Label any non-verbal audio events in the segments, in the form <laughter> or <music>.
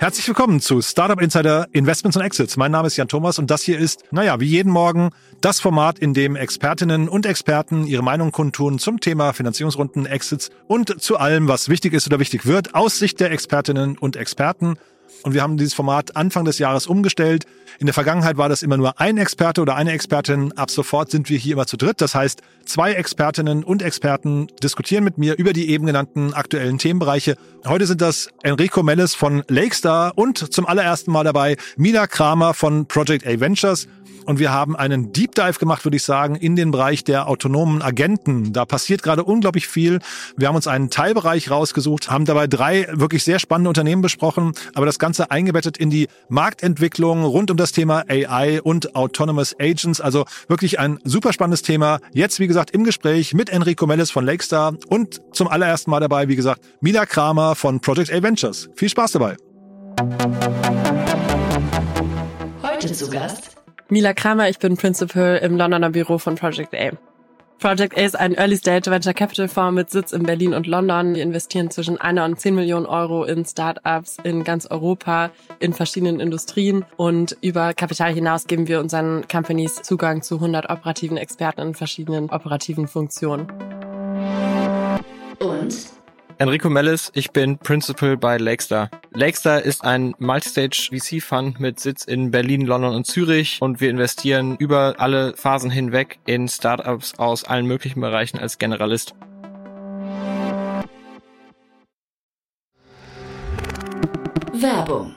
Herzlich willkommen zu Startup Insider Investments und Exits. Mein Name ist Jan Thomas und das hier ist, naja, wie jeden Morgen das Format, in dem Expertinnen und Experten ihre Meinung kundtun zum Thema Finanzierungsrunden, Exits und zu allem, was wichtig ist oder wichtig wird, aus Sicht der Expertinnen und Experten. Und wir haben dieses Format Anfang des Jahres umgestellt. In der Vergangenheit war das immer nur ein Experte oder eine Expertin. Ab sofort sind wir hier immer zu dritt. Das heißt, zwei Expertinnen und Experten diskutieren mit mir über die eben genannten aktuellen Themenbereiche. Heute sind das Enrico Melles von Lakestar und zum allerersten Mal dabei Mina Kramer von Project A Ventures. Und wir haben einen Deep Dive gemacht, würde ich sagen, in den Bereich der autonomen Agenten. Da passiert gerade unglaublich viel. Wir haben uns einen Teilbereich rausgesucht, haben dabei drei wirklich sehr spannende Unternehmen besprochen, aber das Ganze eingebettet in die Marktentwicklung rund um das Thema AI und Autonomous Agents. Also wirklich ein super spannendes Thema. Jetzt, wie gesagt, im Gespräch mit Enrico Mellis von Lakestar und zum allerersten Mal dabei, wie gesagt, Mila Kramer von Project A Ventures. Viel Spaß dabei. Heute zu Gast Mila Kramer, ich bin Principal im Londoner Büro von Project A. Project A ist ein Early Stage Venture Capital Fonds mit Sitz in Berlin und London. Wir investieren zwischen einer und zehn Millionen Euro in Startups in ganz Europa, in verschiedenen Industrien und über Kapital hinaus geben wir unseren Companies Zugang zu 100 operativen Experten in verschiedenen operativen Funktionen. Und Enrico Mellis, ich bin Principal bei Lakestar. Lakestar ist ein Multistage VC Fund mit Sitz in Berlin, London und Zürich und wir investieren über alle Phasen hinweg in Startups aus allen möglichen Bereichen als Generalist. Werbung.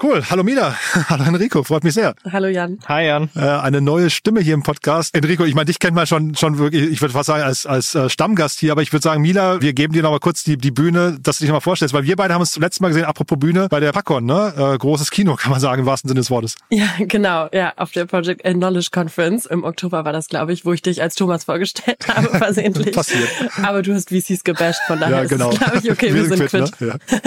Cool. Hallo Mila. <laughs> Hallo Enrico. Freut mich sehr. Hallo Jan. Hi Jan. Äh, eine neue Stimme hier im Podcast. Enrico, ich meine, dich kennt man schon, schon wirklich, ich würde fast sagen, als, als äh, Stammgast hier, aber ich würde sagen, Mila, wir geben dir noch mal kurz die, die Bühne, dass du dich noch mal vorstellst, weil wir beide haben uns zum letzten Mal gesehen, apropos Bühne, bei der Packon, ne? Äh, großes Kino, <laughs> kann man sagen, im wahrsten Sinne des Wortes. Ja, genau. Ja, auf der Project Knowledge Conference im Oktober war das, glaube ich, wo ich dich als Thomas vorgestellt <laughs> habe, versehentlich. Passiert. Aber du hast VCs gebasht, von daher Ja, genau. ist glaube ich, okay, wir, sind quitt. Ne? Ja.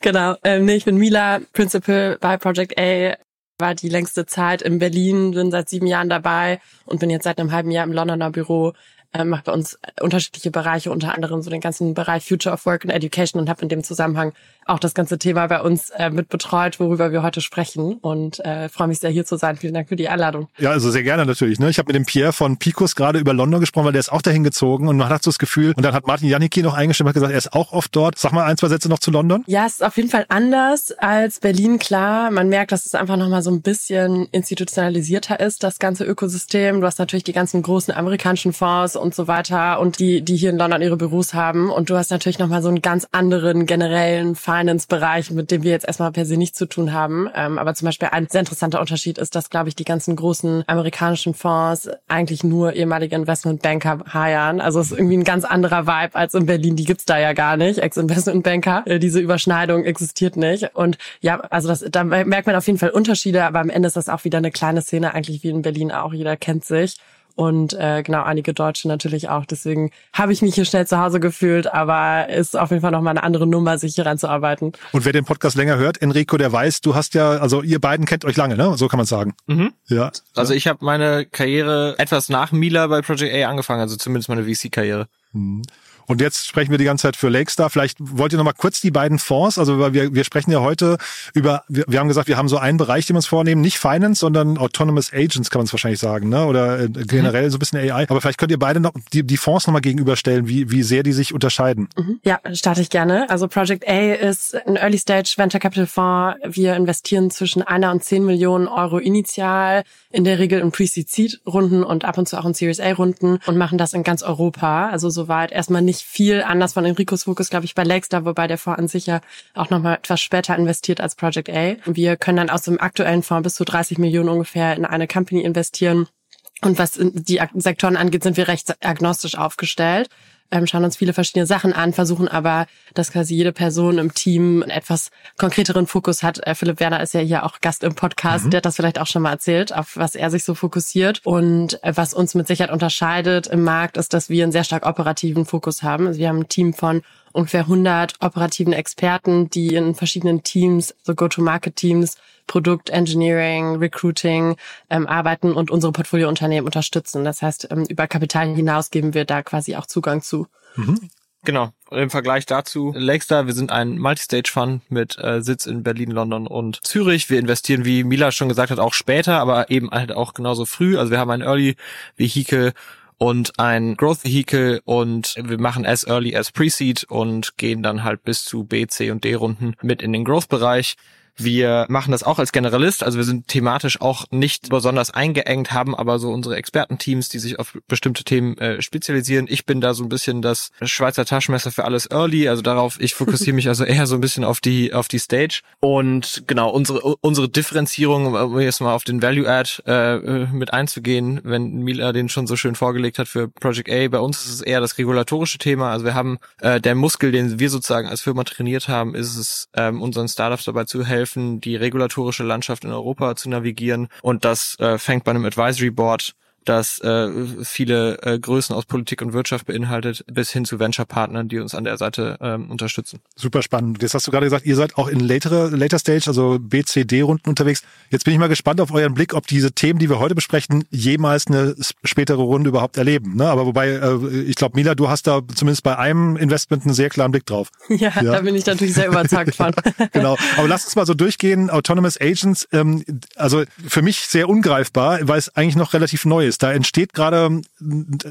genau. Ähm, nee, ich bin Mila, Principal bei Project A. War die längste Zeit in Berlin, bin seit sieben Jahren dabei und bin jetzt seit einem halben Jahr im Londoner Büro. Ähm, mache bei uns unterschiedliche Bereiche, unter anderem so den ganzen Bereich Future of Work and Education und habe in dem Zusammenhang auch das ganze Thema bei uns äh, mit betreut, worüber wir heute sprechen. Und äh, freue mich sehr, hier zu sein. Vielen Dank für die Einladung. ja, also sehr gerne natürlich. Ne? Ich habe mit dem Pierre von Picos gerade über London gesprochen, weil der ist auch dahin gezogen und man hat so das Gefühl, und dann hat Martin Janicki noch eingestimmt, hat gesagt, er ist auch oft dort. Sag mal ein, zwei Sätze noch zu London. Ja, es ist auf jeden Fall anders als Berlin, klar. Man merkt, dass es einfach nochmal so ein bisschen institutionalisierter ist, das ganze Ökosystem. Du hast natürlich die ganzen großen amerikanischen Fonds und so weiter und die, die hier in London ihre Büros haben. Und du hast natürlich nochmal so einen ganz anderen generellen Finance-Bereich, mit dem wir jetzt erstmal per se nichts zu tun haben. Ähm, aber zum Beispiel ein sehr interessanter Unterschied ist, dass, glaube ich, die ganzen großen amerikanischen Fonds eigentlich nur ehemalige Investmentbanker heiern. Also es ist irgendwie ein ganz anderer Vibe als in Berlin. Die gibt's da ja gar nicht. Ex-Investmentbanker. Äh, Diese Überschneidung existiert nicht. Und ja, also das, da merkt man auf jeden Fall Unterschiede, aber am Ende ist das auch wieder eine kleine Szene, eigentlich wie in Berlin auch. Jeder kennt sich. Und äh, genau, einige Deutsche natürlich auch. Deswegen habe ich mich hier schnell zu Hause gefühlt, aber ist auf jeden Fall nochmal eine andere Nummer, sich hier ranzuarbeiten. Und wer den Podcast länger hört, Enrico, der weiß, du hast ja, also ihr beiden kennt euch lange, ne? So kann man sagen. Mhm. Ja. Also ich habe meine Karriere etwas nach Mila bei Project A angefangen, also zumindest meine VC-Karriere. Mhm. Und jetzt sprechen wir die ganze Zeit für Lakestar. Vielleicht wollt ihr noch mal kurz die beiden Fonds, also wir, wir sprechen ja heute über, wir, wir haben gesagt, wir haben so einen Bereich, den wir uns vornehmen, nicht Finance, sondern Autonomous Agents kann man es wahrscheinlich sagen, ne? oder äh, generell so ein bisschen AI. Aber vielleicht könnt ihr beide noch die, die Fonds noch mal gegenüberstellen, wie, wie sehr die sich unterscheiden. Mhm. Ja, starte ich gerne. Also Project A ist ein Early Stage Venture Capital Fonds. Wir investieren zwischen einer und zehn Millionen Euro initial, in der Regel in Pre-Seed-Runden und ab und zu auch in Series A-Runden und machen das in ganz Europa. Also soweit erstmal nicht viel anders von Enricos Fokus, glaube ich, bei Lakestar, wobei der Fonds an sich ja auch nochmal etwas später investiert als Project A. Wir können dann aus dem aktuellen Fonds bis zu 30 Millionen ungefähr in eine Company investieren. Und was die Sektoren angeht, sind wir recht agnostisch aufgestellt ähm, schauen uns viele verschiedene Sachen an, versuchen aber, dass quasi jede Person im Team einen etwas konkreteren Fokus hat. Äh, Philipp Werner ist ja hier auch Gast im Podcast, mhm. der hat das vielleicht auch schon mal erzählt, auf was er sich so fokussiert. Und äh, was uns mit Sicherheit unterscheidet im Markt, ist, dass wir einen sehr stark operativen Fokus haben. Also wir haben ein Team von ungefähr 100 operativen Experten, die in verschiedenen Teams, so Go-to-Market-Teams, Produkt, Engineering, Recruiting ähm, arbeiten und unsere Portfoliounternehmen unterstützen. Das heißt, ähm, über Kapital hinaus geben wir da quasi auch Zugang zu. Mhm. Genau. Im Vergleich dazu, Lakestar, wir sind ein Multistage-Fund mit äh, Sitz in Berlin, London und Zürich. Wir investieren, wie Mila schon gesagt hat, auch später, aber eben halt auch genauso früh. Also wir haben ein Early Vehicle und ein Growth Vehicle und wir machen as early as Pre-Seed und gehen dann halt bis zu B, C und D Runden mit in den Growth-Bereich. Wir machen das auch als Generalist, also wir sind thematisch auch nicht besonders eingeengt, haben aber so unsere Expertenteams, die sich auf bestimmte Themen äh, spezialisieren. Ich bin da so ein bisschen das Schweizer Taschenmesser für alles Early, also darauf, ich fokussiere mich also eher so ein bisschen auf die auf die Stage. Und genau, unsere unsere Differenzierung, um jetzt mal auf den Value Add äh, mit einzugehen, wenn Mila den schon so schön vorgelegt hat für Project A, bei uns ist es eher das regulatorische Thema. Also wir haben äh, der Muskel, den wir sozusagen als Firma trainiert haben, ist es, ähm, unseren Startups dabei zu helfen, helfen, die regulatorische Landschaft in Europa zu navigieren. Und das äh, fängt bei einem Advisory Board das äh, viele äh, Größen aus Politik und Wirtschaft beinhaltet, bis hin zu Venture-Partnern, die uns an der Seite ähm, unterstützen. Super spannend. Jetzt hast du gerade gesagt, ihr seid auch in later, later Stage, also BCD-Runden unterwegs. Jetzt bin ich mal gespannt auf euren Blick, ob diese Themen, die wir heute besprechen, jemals eine spätere Runde überhaupt erleben. Ne? Aber wobei, äh, ich glaube, Mila, du hast da zumindest bei einem Investment einen sehr klaren Blick drauf. <laughs> Ja, ja. da bin ich natürlich sehr überzeugt von. <laughs> genau. Aber lass uns mal so durchgehen. Autonomous Agents, ähm, also für mich sehr ungreifbar, weil es eigentlich noch relativ neu ist ist. Da entsteht gerade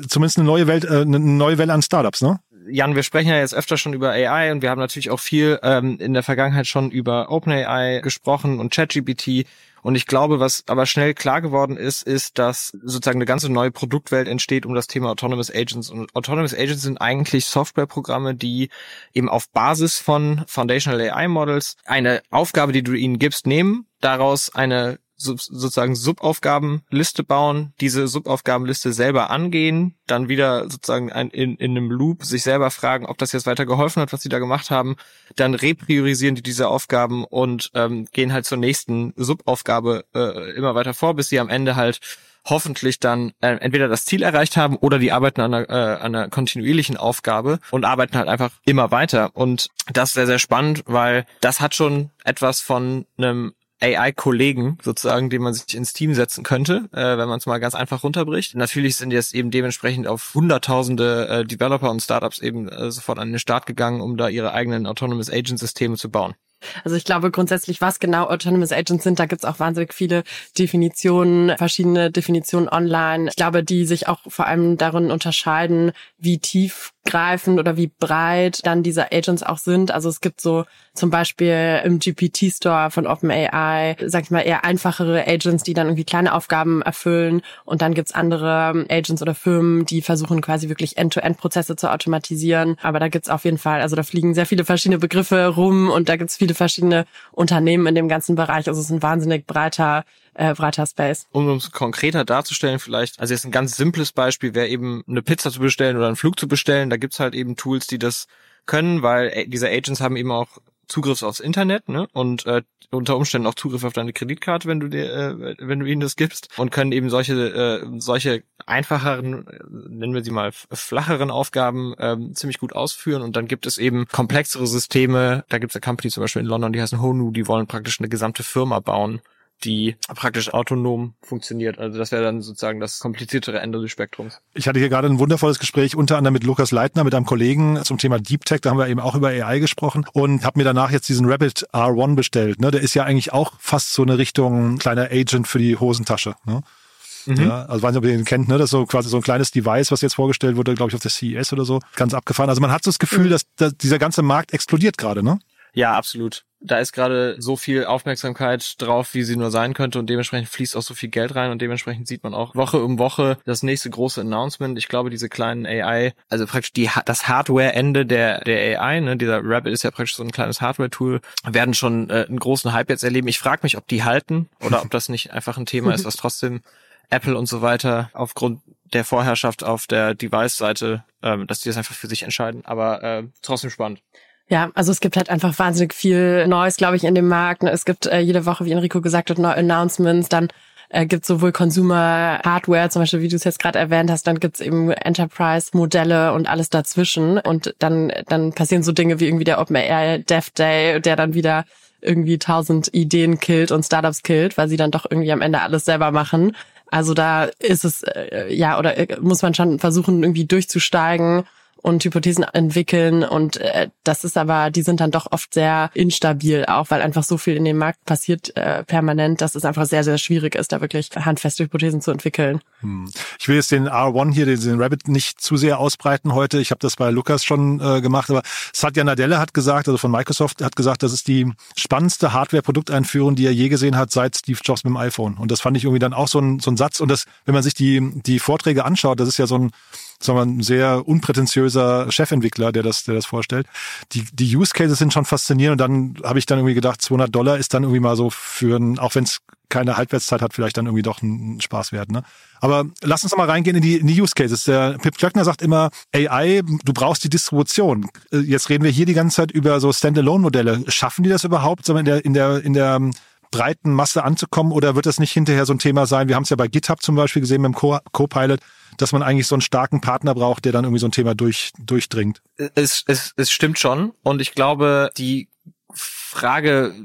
zumindest eine neue Welt, äh, eine neue Welle an Startups, ne? Jan, wir sprechen ja jetzt öfter schon über AI und wir haben natürlich auch viel ähm, in der Vergangenheit schon über OpenAI gesprochen und ChatGPT. Und ich glaube, was aber schnell klar geworden ist, ist, dass sozusagen eine ganze neue Produktwelt entsteht um das Thema Autonomous Agents. Und Autonomous Agents sind eigentlich Softwareprogramme, die eben auf Basis von Foundational AI Models eine Aufgabe, die du ihnen gibst, nehmen, daraus eine sozusagen Subaufgabenliste bauen, diese Subaufgabenliste selber angehen, dann wieder sozusagen ein, in, in einem Loop sich selber fragen, ob das jetzt weiter geholfen hat, was sie da gemacht haben, dann repriorisieren die diese Aufgaben und ähm, gehen halt zur nächsten Subaufgabe äh, immer weiter vor, bis sie am Ende halt hoffentlich dann äh, entweder das Ziel erreicht haben oder die arbeiten an einer, äh, an einer kontinuierlichen Aufgabe und arbeiten halt einfach immer weiter. Und das ist sehr, sehr spannend, weil das hat schon etwas von einem AI-Kollegen sozusagen, den man sich ins Team setzen könnte, äh, wenn man es mal ganz einfach runterbricht. Natürlich sind jetzt eben dementsprechend auf hunderttausende äh, Developer und Startups eben äh, sofort an den Start gegangen, um da ihre eigenen Autonomous Agent Systeme zu bauen. Also ich glaube grundsätzlich, was genau Autonomous Agents sind, da gibt's auch wahnsinnig viele Definitionen, verschiedene Definitionen online. Ich glaube, die sich auch vor allem darin unterscheiden, wie tiefgreifend oder wie breit dann diese Agents auch sind. Also es gibt so zum Beispiel im GPT-Store von OpenAI, sag ich mal, eher einfachere Agents, die dann irgendwie kleine Aufgaben erfüllen. Und dann gibt's andere Agents oder Firmen, die versuchen quasi wirklich End-to-End-Prozesse zu automatisieren. Aber da gibt's auf jeden Fall, also da fliegen sehr viele verschiedene Begriffe rum und da gibt's viele verschiedene Unternehmen in dem ganzen Bereich. Also es ist ein wahnsinnig breiter äh, breiter Space. Um es konkreter darzustellen vielleicht, also jetzt ein ganz simples Beispiel wäre eben eine Pizza zu bestellen oder einen Flug zu bestellen. Da gibt's halt eben Tools, die das können, weil äh, diese Agents haben eben auch Zugriff aufs Internet ne? und äh, unter Umständen auch Zugriff auf deine Kreditkarte, wenn du dir, äh, wenn du ihnen das gibst und können eben solche äh, solche einfacheren, nennen wir sie mal flacheren Aufgaben äh, ziemlich gut ausführen und dann gibt es eben komplexere Systeme. Da gibt es eine Company zum Beispiel in London, die heißen Honu, die wollen praktisch eine gesamte Firma bauen die praktisch autonom funktioniert. Also das wäre dann sozusagen das kompliziertere Ende des Spektrums. Ich hatte hier gerade ein wundervolles Gespräch unter anderem mit Lukas Leitner, mit einem Kollegen zum Thema Deep Tech. Da haben wir eben auch über AI gesprochen und habe mir danach jetzt diesen Rabbit R1 bestellt. Ne? Der ist ja eigentlich auch fast so eine Richtung kleiner Agent für die Hosentasche. Ne? Mhm. Ja, also weiß nicht, ob ihr den kennt, ne? Das ist so quasi so ein kleines Device, was jetzt vorgestellt wurde, glaube ich, auf der CES oder so. Ganz abgefahren. Also man hat so das Gefühl, mhm. dass, dass dieser ganze Markt explodiert gerade, ne? Ja, absolut. Da ist gerade so viel Aufmerksamkeit drauf, wie sie nur sein könnte und dementsprechend fließt auch so viel Geld rein und dementsprechend sieht man auch Woche um Woche das nächste große Announcement. Ich glaube, diese kleinen AI, also praktisch die, das Hardware-Ende der, der AI, ne, dieser Rabbit ist ja praktisch so ein kleines Hardware-Tool, werden schon äh, einen großen Hype jetzt erleben. Ich frage mich, ob die halten oder ob das nicht einfach ein Thema ist, was <laughs> trotzdem Apple und so weiter aufgrund der Vorherrschaft auf der Device-Seite, ähm, dass die das einfach für sich entscheiden. Aber äh, trotzdem spannend. Ja, also es gibt halt einfach wahnsinnig viel Neues, glaube ich, in dem Markt. Es gibt äh, jede Woche, wie Enrico gesagt hat, neue Announcements. Dann äh, gibt sowohl Consumer Hardware, zum Beispiel, wie du es jetzt gerade erwähnt hast, dann gibt's eben Enterprise-Modelle und alles dazwischen. Und dann, dann passieren so Dinge wie irgendwie der OpenAI Dev Day, der dann wieder irgendwie tausend Ideen killt und Startups killt, weil sie dann doch irgendwie am Ende alles selber machen. Also da ist es, äh, ja, oder äh, muss man schon versuchen, irgendwie durchzusteigen und Hypothesen entwickeln. Und äh, das ist aber, die sind dann doch oft sehr instabil, auch weil einfach so viel in dem Markt passiert äh, permanent, dass es einfach sehr, sehr schwierig ist, da wirklich handfeste Hypothesen zu entwickeln. Hm. Ich will jetzt den R1 hier, den Rabbit, nicht zu sehr ausbreiten heute. Ich habe das bei Lukas schon äh, gemacht, aber Satya Nadella hat gesagt, also von Microsoft, hat gesagt, das ist die spannendste Hardware-Produkteinführung, die er je gesehen hat seit Steve Jobs mit dem iPhone. Und das fand ich irgendwie dann auch so ein, so ein Satz. Und das, wenn man sich die, die Vorträge anschaut, das ist ja so ein sagen wir, ein sehr unprätentiöser Chefentwickler, der das, der das vorstellt. Die, die Use Cases sind schon faszinierend und dann habe ich dann irgendwie gedacht, 200 Dollar ist dann irgendwie mal so für ein, auch wenn es keine Halbwertszeit hat, vielleicht dann irgendwie doch ein Spaß wert. Ne? Aber lass uns doch mal reingehen in die, in die Use Cases. Der Pip Klöckner sagt immer, AI, du brauchst die Distribution. Jetzt reden wir hier die ganze Zeit über so Standalone-Modelle. Schaffen die das überhaupt in der, in der, in der breiten Masse anzukommen oder wird das nicht hinterher so ein Thema sein? Wir haben es ja bei GitHub zum Beispiel gesehen mit dem Co-Pilot, dass man eigentlich so einen starken Partner braucht, der dann irgendwie so ein Thema durch, durchdringt. Es, es, es stimmt schon und ich glaube, die Frage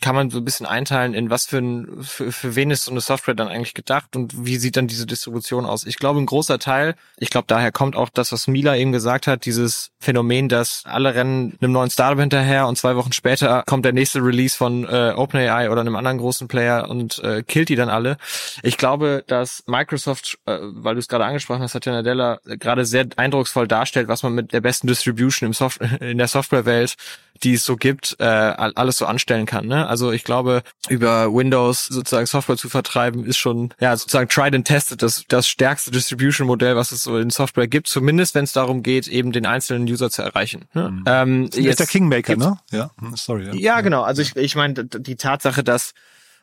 kann man so ein bisschen einteilen, in was für, ein, für, für wen ist so eine Software dann eigentlich gedacht und wie sieht dann diese Distribution aus. Ich glaube, ein großer Teil, ich glaube, daher kommt auch das, was Mila eben gesagt hat, dieses Phänomen, dass alle rennen einem neuen Startup hinterher und zwei Wochen später kommt der nächste Release von äh, OpenAI oder einem anderen großen Player und äh, killt die dann alle. Ich glaube, dass Microsoft, äh, weil du es gerade angesprochen hast, hat ja Nadella gerade sehr eindrucksvoll darstellt, was man mit der besten Distribution im Soft <laughs> in der Softwarewelt die es so gibt, äh, alles so anstellen kann. Ne? Also ich glaube, über Windows sozusagen Software zu vertreiben, ist schon ja sozusagen tried and tested, das, das stärkste Distribution-Modell, was es so in Software gibt, zumindest wenn es darum geht, eben den einzelnen User zu erreichen. Ne? Mhm. Ähm, jetzt ist der Kingmaker, ne? Ja, hm, sorry. Ja, ja genau. Also ich, ich meine, die Tatsache, dass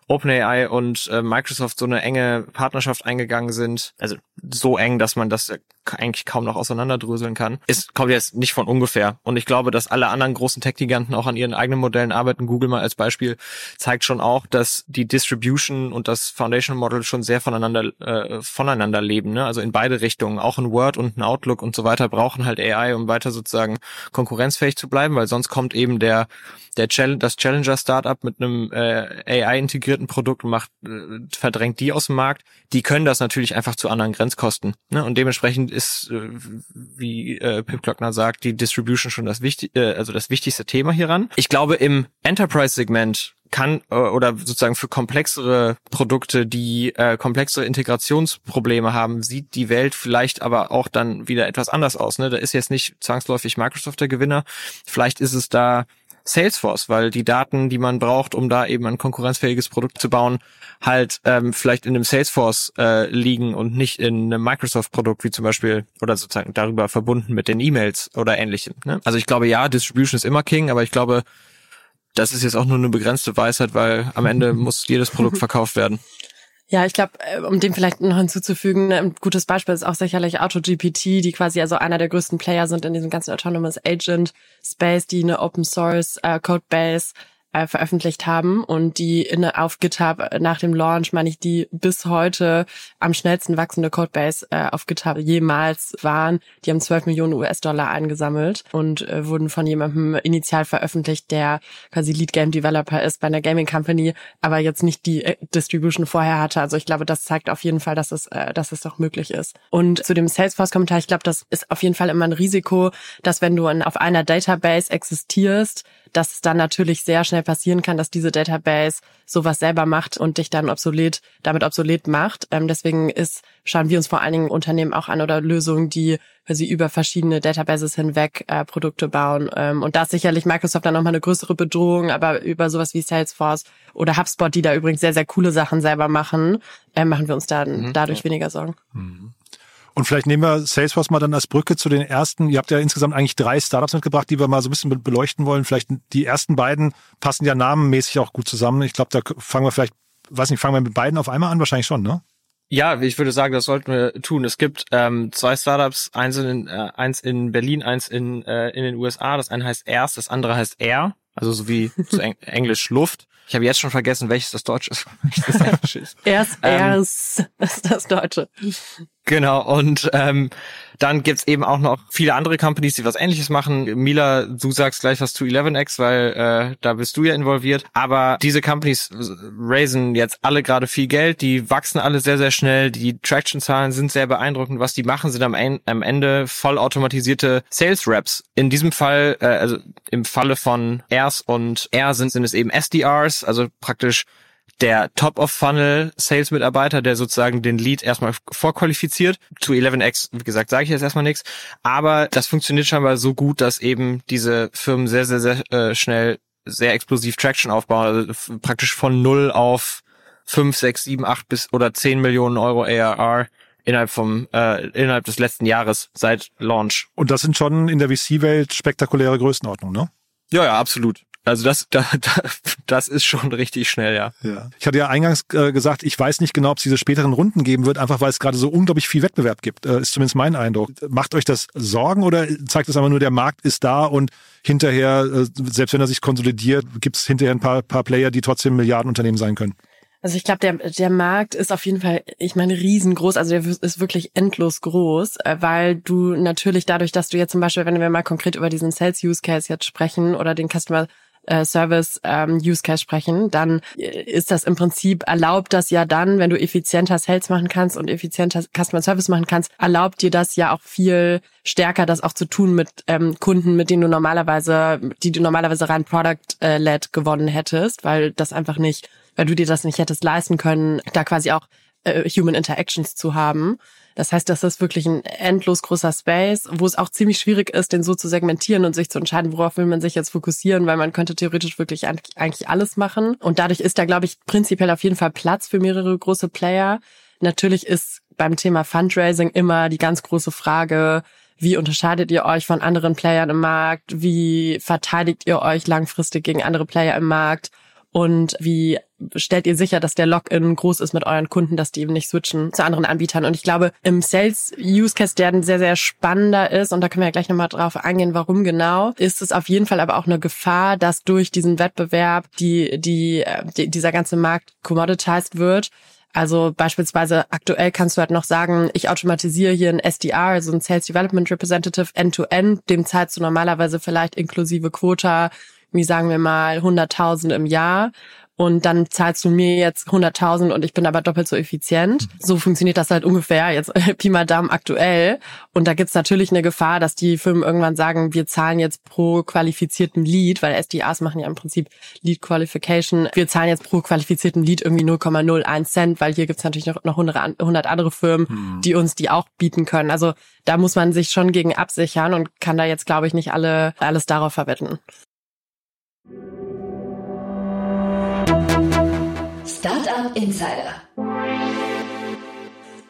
OpenAI und äh, Microsoft so eine enge Partnerschaft eingegangen sind, also so eng, dass man das eigentlich kaum noch auseinanderdröseln kann, ist kommt jetzt nicht von ungefähr. Und ich glaube, dass alle anderen großen Tech-Giganten auch an ihren eigenen Modellen arbeiten. Google mal als Beispiel zeigt schon auch, dass die Distribution und das Foundation Model schon sehr voneinander äh, voneinander leben. Ne? Also in beide Richtungen. Auch ein Word und ein Outlook und so weiter brauchen halt AI, um weiter sozusagen konkurrenzfähig zu bleiben, weil sonst kommt eben der der Challenge, das Challenger Startup mit einem äh, AI integrierten Produkt macht äh, verdrängt die aus dem Markt. Die können das natürlich einfach zu anderen Grenzkosten. Ne? Und dementsprechend ist, äh, wie äh, Pip Glockner sagt, die Distribution schon das wichtig, also das wichtigste Thema hieran. Ich glaube, im Enterprise-Segment kann oder sozusagen für komplexere Produkte, die äh, komplexere Integrationsprobleme haben, sieht die Welt vielleicht aber auch dann wieder etwas anders aus. Ne? Da ist jetzt nicht zwangsläufig Microsoft der Gewinner. Vielleicht ist es da Salesforce, weil die Daten, die man braucht, um da eben ein konkurrenzfähiges Produkt zu bauen, halt ähm, vielleicht in einem Salesforce äh, liegen und nicht in einem Microsoft-Produkt, wie zum Beispiel, oder sozusagen darüber verbunden mit den E-Mails oder ähnlichem. Ne? Also ich glaube, ja, Distribution ist immer King, aber ich glaube, das ist jetzt auch nur eine begrenzte Weisheit, weil am Ende <laughs> muss jedes Produkt verkauft werden. Ja, ich glaube, äh, um dem vielleicht noch hinzuzufügen, ein gutes Beispiel ist auch sicherlich AutoGPT, die quasi also einer der größten Player sind in diesem ganzen Autonomous Agent Space, die eine Open Source äh, Codebase äh, veröffentlicht haben und die in, auf GitHub nach dem Launch, meine ich, die bis heute am schnellsten wachsende Codebase äh, auf GitHub jemals waren. Die haben 12 Millionen US-Dollar eingesammelt und äh, wurden von jemandem initial veröffentlicht, der quasi Lead Game Developer ist bei einer Gaming Company, aber jetzt nicht die äh, Distribution vorher hatte. Also ich glaube, das zeigt auf jeden Fall, dass es, äh, dass es doch möglich ist. Und zu dem Salesforce-Kommentar, ich glaube, das ist auf jeden Fall immer ein Risiko, dass wenn du in, auf einer Database existierst, dass es dann natürlich sehr schnell passieren kann, dass diese Database sowas selber macht und dich dann obsolet, damit obsolet macht. Ähm, deswegen ist, schauen wir uns vor allen Dingen Unternehmen auch an oder Lösungen, die quasi über verschiedene Databases hinweg äh, Produkte bauen. Ähm, und da ist sicherlich Microsoft dann nochmal eine größere Bedrohung, aber über sowas wie Salesforce oder HubSpot, die da übrigens sehr, sehr coole Sachen selber machen, äh, machen wir uns dann mhm, dadurch weniger Sorgen. Mhm. Und vielleicht nehmen wir Salesforce mal dann als Brücke zu den ersten. Ihr habt ja insgesamt eigentlich drei Startups mitgebracht, die wir mal so ein bisschen beleuchten wollen. Vielleicht die ersten beiden passen ja namenmäßig auch gut zusammen. Ich glaube, da fangen wir vielleicht, weiß nicht, fangen wir mit beiden auf einmal an? Wahrscheinlich schon, ne? Ja, ich würde sagen, das sollten wir tun. Es gibt ähm, zwei Startups, eins in, äh, eins in Berlin, eins in, äh, in den USA. Das eine heißt Erst, das andere heißt Air, also so wie zu Eng <laughs> Englisch Luft. Ich habe jetzt schon vergessen, welches das Deutsche ist, <laughs> <laughs> welches das Englische ist. Erst, ähm, erst, das ist das Deutsche. Genau, und ähm, dann gibt's eben auch noch viele andere Companies, die was ähnliches machen. Mila, du sagst gleich was zu 11x, weil äh, da bist du ja involviert. Aber diese Companies raisen jetzt alle gerade viel Geld, die wachsen alle sehr, sehr schnell. Die Traction-Zahlen sind sehr beeindruckend. Was die machen, sind am, am Ende vollautomatisierte Sales Reps. In diesem Fall, äh, also im Falle von Airs und R sind, sind es eben SDRs, also praktisch der Top-of-Funnel-Sales-Mitarbeiter, der sozusagen den Lead erstmal vorqualifiziert. Zu 11x, wie gesagt, sage ich jetzt erstmal nichts. Aber das funktioniert scheinbar so gut, dass eben diese Firmen sehr, sehr, sehr äh, schnell sehr explosiv Traction aufbauen. Also praktisch von null auf fünf, sechs, sieben, acht bis oder zehn Millionen Euro ARR innerhalb vom äh, innerhalb des letzten Jahres seit Launch. Und das sind schon in der VC-Welt spektakuläre Größenordnungen, ne? Ja, ja, absolut. Also das, da, <laughs> da, das ist schon richtig schnell, ja. ja. Ich hatte ja eingangs äh, gesagt, ich weiß nicht genau, ob es diese späteren Runden geben wird, einfach weil es gerade so unglaublich viel Wettbewerb gibt, äh, ist zumindest mein Eindruck. Macht euch das Sorgen oder zeigt es einfach nur, der Markt ist da und hinterher, äh, selbst wenn er sich konsolidiert, gibt es hinterher ein paar, paar Player, die trotzdem Milliardenunternehmen sein können? Also ich glaube, der, der Markt ist auf jeden Fall, ich meine, riesengroß. Also der ist wirklich endlos groß, äh, weil du natürlich dadurch, dass du jetzt zum Beispiel, wenn wir mal konkret über diesen Sales Use Case jetzt sprechen oder den Customer äh, Service ähm, Use Case sprechen, dann äh, ist das im Prinzip erlaubt das ja dann, wenn du effizienter Sales machen kannst und effizienter Customer Service machen kannst, erlaubt dir das ja auch viel stärker, das auch zu tun mit ähm, Kunden, mit denen du normalerweise, die du normalerweise rein Product-led gewonnen hättest, weil das einfach nicht, weil du dir das nicht hättest leisten können, da quasi auch äh, Human Interactions zu haben. Das heißt, das ist wirklich ein endlos großer Space, wo es auch ziemlich schwierig ist, den so zu segmentieren und sich zu entscheiden, worauf will man sich jetzt fokussieren, weil man könnte theoretisch wirklich eigentlich alles machen. Und dadurch ist da, glaube ich, prinzipiell auf jeden Fall Platz für mehrere große Player. Natürlich ist beim Thema Fundraising immer die ganz große Frage, wie unterscheidet ihr euch von anderen Playern im Markt? Wie verteidigt ihr euch langfristig gegen andere Player im Markt? Und wie stellt ihr sicher, dass der Login groß ist mit euren Kunden, dass die eben nicht switchen zu anderen Anbietern? Und ich glaube, im Sales Use Case, der ein sehr, sehr spannender ist, und da können wir ja gleich nochmal drauf eingehen, warum genau, ist es auf jeden Fall aber auch eine Gefahr, dass durch diesen Wettbewerb die, die, die dieser ganze Markt commoditized wird. Also beispielsweise aktuell kannst du halt noch sagen, ich automatisiere hier ein SDR, also ein Sales Development Representative end-to-end, -End, dem zahlst du normalerweise vielleicht inklusive Quota wie sagen wir mal 100.000 im Jahr und dann zahlst du mir jetzt 100.000 und ich bin aber doppelt so effizient. So funktioniert das halt ungefähr jetzt <laughs> Pi mal Daumen aktuell. Und da gibt's natürlich eine Gefahr, dass die Firmen irgendwann sagen, wir zahlen jetzt pro qualifizierten Lead, weil SDAs machen ja im Prinzip Lead Qualification. Wir zahlen jetzt pro qualifizierten Lead irgendwie 0,01 Cent, weil hier gibt's natürlich noch, noch 100 andere Firmen, hm. die uns die auch bieten können. Also da muss man sich schon gegen absichern und kann da jetzt, glaube ich, nicht alle alles darauf verwetten. Startup Insider.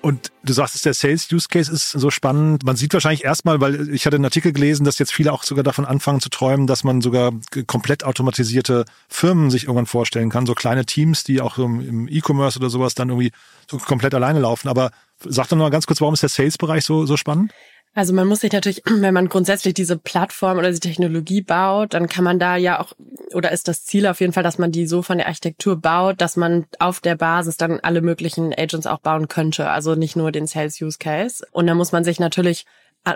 Und du sagst, der Sales Use Case ist so spannend. Man sieht wahrscheinlich erstmal, weil ich hatte einen Artikel gelesen, dass jetzt viele auch sogar davon anfangen zu träumen, dass man sogar komplett automatisierte Firmen sich irgendwann vorstellen kann. So kleine Teams, die auch im E-Commerce oder sowas dann irgendwie so komplett alleine laufen. Aber sag doch noch mal ganz kurz, warum ist der Sales-Bereich so, so spannend? Also man muss sich natürlich, <clears throat> wenn man grundsätzlich diese Plattform oder die Technologie baut, dann kann man da ja auch, oder ist das Ziel auf jeden Fall, dass man die so von der Architektur baut, dass man auf der Basis dann alle möglichen Agents auch bauen könnte. Also nicht nur den Sales Use Case. Und da muss man sich natürlich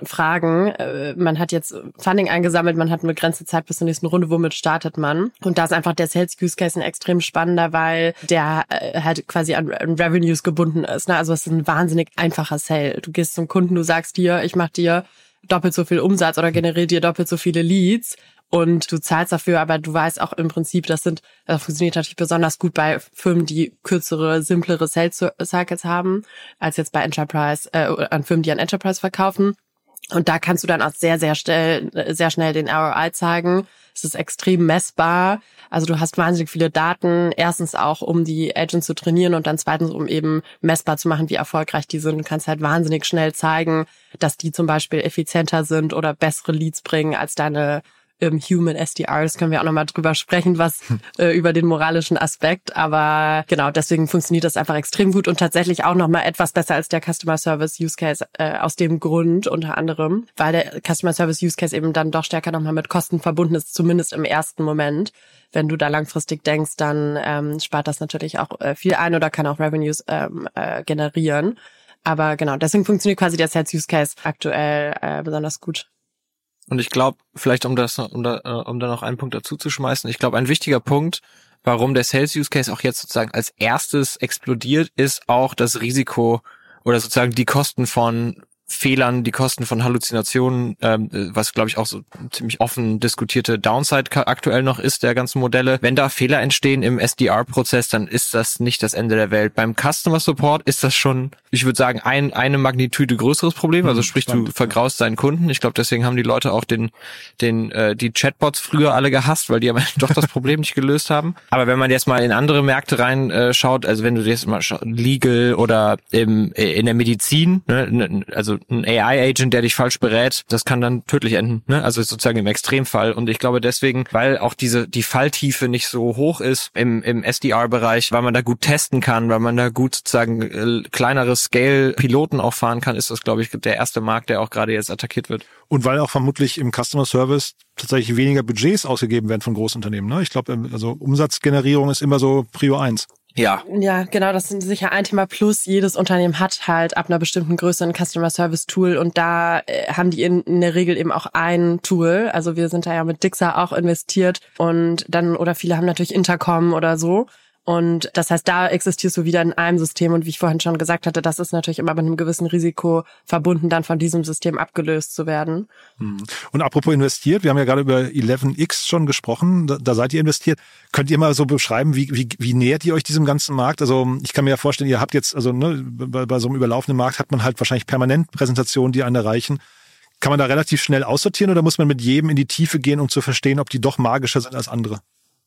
Fragen. Äh, man hat jetzt Funding eingesammelt, man hat eine begrenzte Zeit bis zur nächsten Runde, womit startet man? Und da ist einfach der Sales Use Case ein extrem spannender, weil der äh, halt quasi an, Revenues gebunden ist. Ne? Also es ist ein wahnsinnig einfacher Sale. Du gehst zum Kunden, du sagst dir, ich mach dir doppelt so viel Umsatz oder generiere dir doppelt so viele Leads und du zahlst dafür, aber du weißt auch im Prinzip, das sind, das funktioniert natürlich besonders gut bei Firmen, die kürzere, simplere Sales Cycles haben, als jetzt bei Enterprise, äh, an Firmen, die an Enterprise verkaufen. Und da kannst du dann auch sehr, sehr schnell, sehr schnell den ROI zeigen. Es ist extrem messbar. Also du hast wahnsinnig viele Daten. Erstens auch, um die Agents zu trainieren und dann zweitens, um eben messbar zu machen, wie erfolgreich die sind. Du kannst halt wahnsinnig schnell zeigen, dass die zum Beispiel effizienter sind oder bessere Leads bringen als deine ähm, Human SDRs können wir auch nochmal drüber sprechen, was äh, über den moralischen Aspekt. Aber genau, deswegen funktioniert das einfach extrem gut und tatsächlich auch nochmal etwas besser als der Customer Service Use Case äh, aus dem Grund unter anderem, weil der Customer Service Use Case eben dann doch stärker nochmal mit Kosten verbunden ist, zumindest im ersten Moment. Wenn du da langfristig denkst, dann ähm, spart das natürlich auch äh, viel ein oder kann auch Revenues ähm, äh, generieren. Aber genau, deswegen funktioniert quasi der Sales Use Case aktuell äh, besonders gut. Und ich glaube, vielleicht um das, um da, äh, um da noch einen Punkt dazu zu schmeißen, ich glaube, ein wichtiger Punkt, warum der Sales Use Case auch jetzt sozusagen als erstes explodiert, ist auch das Risiko oder sozusagen die Kosten von Fehlern, die Kosten von Halluzinationen, ähm, was glaube ich auch so ziemlich offen diskutierte Downside aktuell noch ist der ganzen Modelle. Wenn da Fehler entstehen im SDR-Prozess, dann ist das nicht das Ende der Welt. Beim Customer Support ist das schon, ich würde sagen, ein eine Magnitude größeres Problem. Also hm, sprich, du vergraust deinen Kunden. Ich glaube, deswegen haben die Leute auch den den äh, die Chatbots früher alle gehasst, weil die aber <laughs> doch das Problem nicht gelöst haben. Aber wenn man jetzt mal in andere Märkte reinschaut, äh, also wenn du jetzt mal Legal oder im, äh, in der Medizin, ne, also ein AI-Agent, der dich falsch berät, das kann dann tödlich enden. Ne? Also sozusagen im Extremfall. Und ich glaube deswegen, weil auch diese die Falltiefe nicht so hoch ist im, im SDR-Bereich, weil man da gut testen kann, weil man da gut sozusagen äh, kleinere Scale-Piloten auch fahren kann, ist das, glaube ich, der erste Markt, der auch gerade jetzt attackiert wird. Und weil auch vermutlich im Customer Service tatsächlich weniger Budgets ausgegeben werden von Großunternehmen. Ne? Ich glaube, ähm, also Umsatzgenerierung ist immer so Prio 1. Ja. Ja, genau, das ist sicher ein Thema. Plus jedes Unternehmen hat halt ab einer bestimmten Größe ein Customer Service Tool und da äh, haben die in, in, der Regel eben auch ein Tool. Also wir sind da ja mit Dixa auch investiert und dann, oder viele haben natürlich Intercom oder so. Und das heißt, da existierst du wieder in einem System. Und wie ich vorhin schon gesagt hatte, das ist natürlich immer mit einem gewissen Risiko verbunden, dann von diesem System abgelöst zu werden. Hm. Und apropos investiert, wir haben ja gerade über 11x schon gesprochen, da, seid ihr investiert. Könnt ihr mal so beschreiben, wie, wie, wie nähert ihr euch diesem ganzen Markt? Also ich kann mir ja vorstellen, ihr habt jetzt, also ne, bei, bei so einem überlaufenden Markt hat man halt wahrscheinlich permanent Präsentationen, die einen erreichen. Kann man da relativ schnell aussortieren oder muss man mit jedem in die Tiefe gehen, um zu verstehen, ob die doch magischer sind als andere?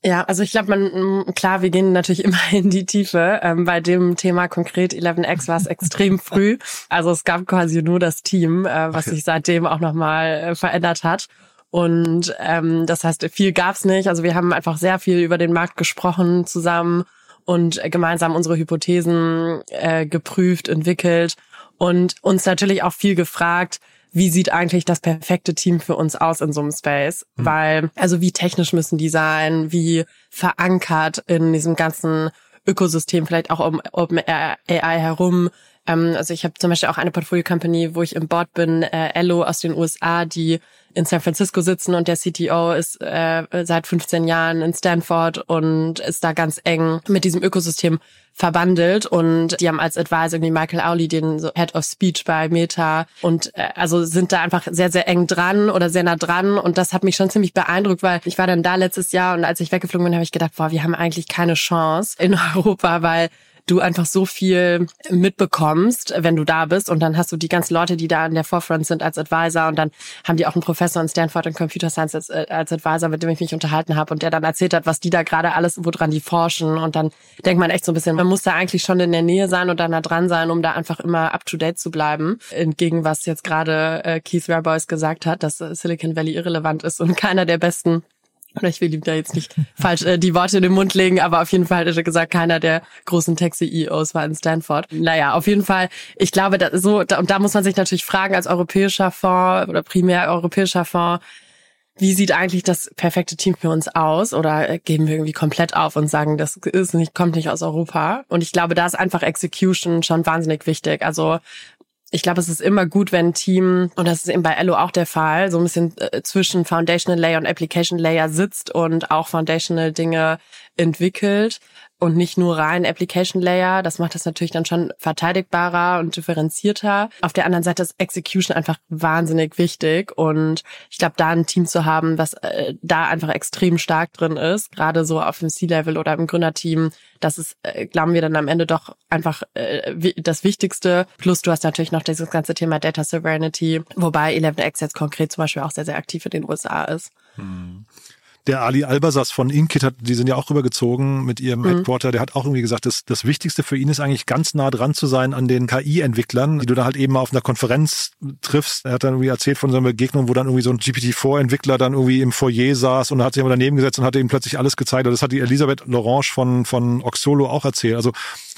Ja, also ich glaube, man klar, wir gehen natürlich <laughs> immer in die Tiefe. Ähm, bei dem Thema konkret 11x war es extrem <laughs> früh. Also es gab quasi nur das Team, äh, was sich seitdem auch nochmal äh, verändert hat. Und ähm, das heißt, viel gab's nicht. Also wir haben einfach sehr viel über den Markt gesprochen zusammen und gemeinsam unsere Hypothesen äh, geprüft, entwickelt und uns natürlich auch viel gefragt, wie sieht eigentlich das perfekte Team für uns aus in so einem Space? Mhm. Weil, also wie technisch müssen die sein, wie verankert in diesem ganzen Ökosystem, vielleicht auch um Open AI herum. Ähm, also ich habe zum Beispiel auch eine Portfolio Company, wo ich im Board bin, äh, Ello aus den USA, die in San Francisco sitzen und der CTO ist äh, seit 15 Jahren in Stanford und ist da ganz eng mit diesem Ökosystem verbandelt und die haben als Advisor irgendwie Michael Auli, den so Head of Speech bei Meta und äh, also sind da einfach sehr, sehr eng dran oder sehr nah dran und das hat mich schon ziemlich beeindruckt, weil ich war dann da letztes Jahr und als ich weggeflogen bin, habe ich gedacht, boah, wir haben eigentlich keine Chance in <laughs> Europa, weil du einfach so viel mitbekommst, wenn du da bist. Und dann hast du die ganzen Leute, die da in der Forefront sind als Advisor. Und dann haben die auch einen Professor in Stanford in Computer Science als, äh, als Advisor, mit dem ich mich unterhalten habe. Und der dann erzählt hat, was die da gerade alles, woran die forschen. Und dann denkt man echt so ein bisschen, man muss da eigentlich schon in der Nähe sein und dann da dran sein, um da einfach immer up-to-date zu bleiben. Entgegen was jetzt gerade äh, Keith Rabois gesagt hat, dass Silicon Valley irrelevant ist und keiner der besten ich will ihm da jetzt nicht falsch äh, die Worte in den Mund legen, aber auf jeden Fall hat er gesagt, keiner der großen Tech-CEOs war in Stanford. Naja, auf jeden Fall, ich glaube, da, so, da, und da muss man sich natürlich fragen, als europäischer Fonds oder primär europäischer Fonds, wie sieht eigentlich das perfekte Team für uns aus? Oder geben wir irgendwie komplett auf und sagen, das ist nicht, kommt nicht aus Europa? Und ich glaube, da ist einfach Execution schon wahnsinnig wichtig. Also ich glaube, es ist immer gut, wenn ein Team, und das ist eben bei Ello auch der Fall, so ein bisschen äh, zwischen Foundational Layer und Application Layer sitzt und auch Foundational Dinge entwickelt und nicht nur rein Application Layer. Das macht das natürlich dann schon verteidigbarer und differenzierter. Auf der anderen Seite ist Execution einfach wahnsinnig wichtig und ich glaube, da ein Team zu haben, was äh, da einfach extrem stark drin ist, gerade so auf dem C-Level oder im Gründerteam, das ist, äh, glauben wir dann am Ende doch einfach äh, das Wichtigste. Plus du hast natürlich noch dieses ganze Thema Data Sovereignty, wobei 11x jetzt konkret zum Beispiel auch sehr, sehr aktiv in den USA ist. Hm der Ali Albasas von Inkit hat, die sind ja auch rübergezogen mit ihrem mhm. Headquarter, der hat auch irgendwie gesagt, dass das Wichtigste für ihn ist eigentlich ganz nah dran zu sein an den KI-Entwicklern, die du da halt eben auf einer Konferenz triffst. Er hat dann irgendwie erzählt von so einer Begegnung, wo dann irgendwie so ein GPT-4-Entwickler dann irgendwie im Foyer saß und hat sich immer daneben gesetzt und hat ihm plötzlich alles gezeigt. Und das hat die Elisabeth Lorange von, von Oxolo auch erzählt. Also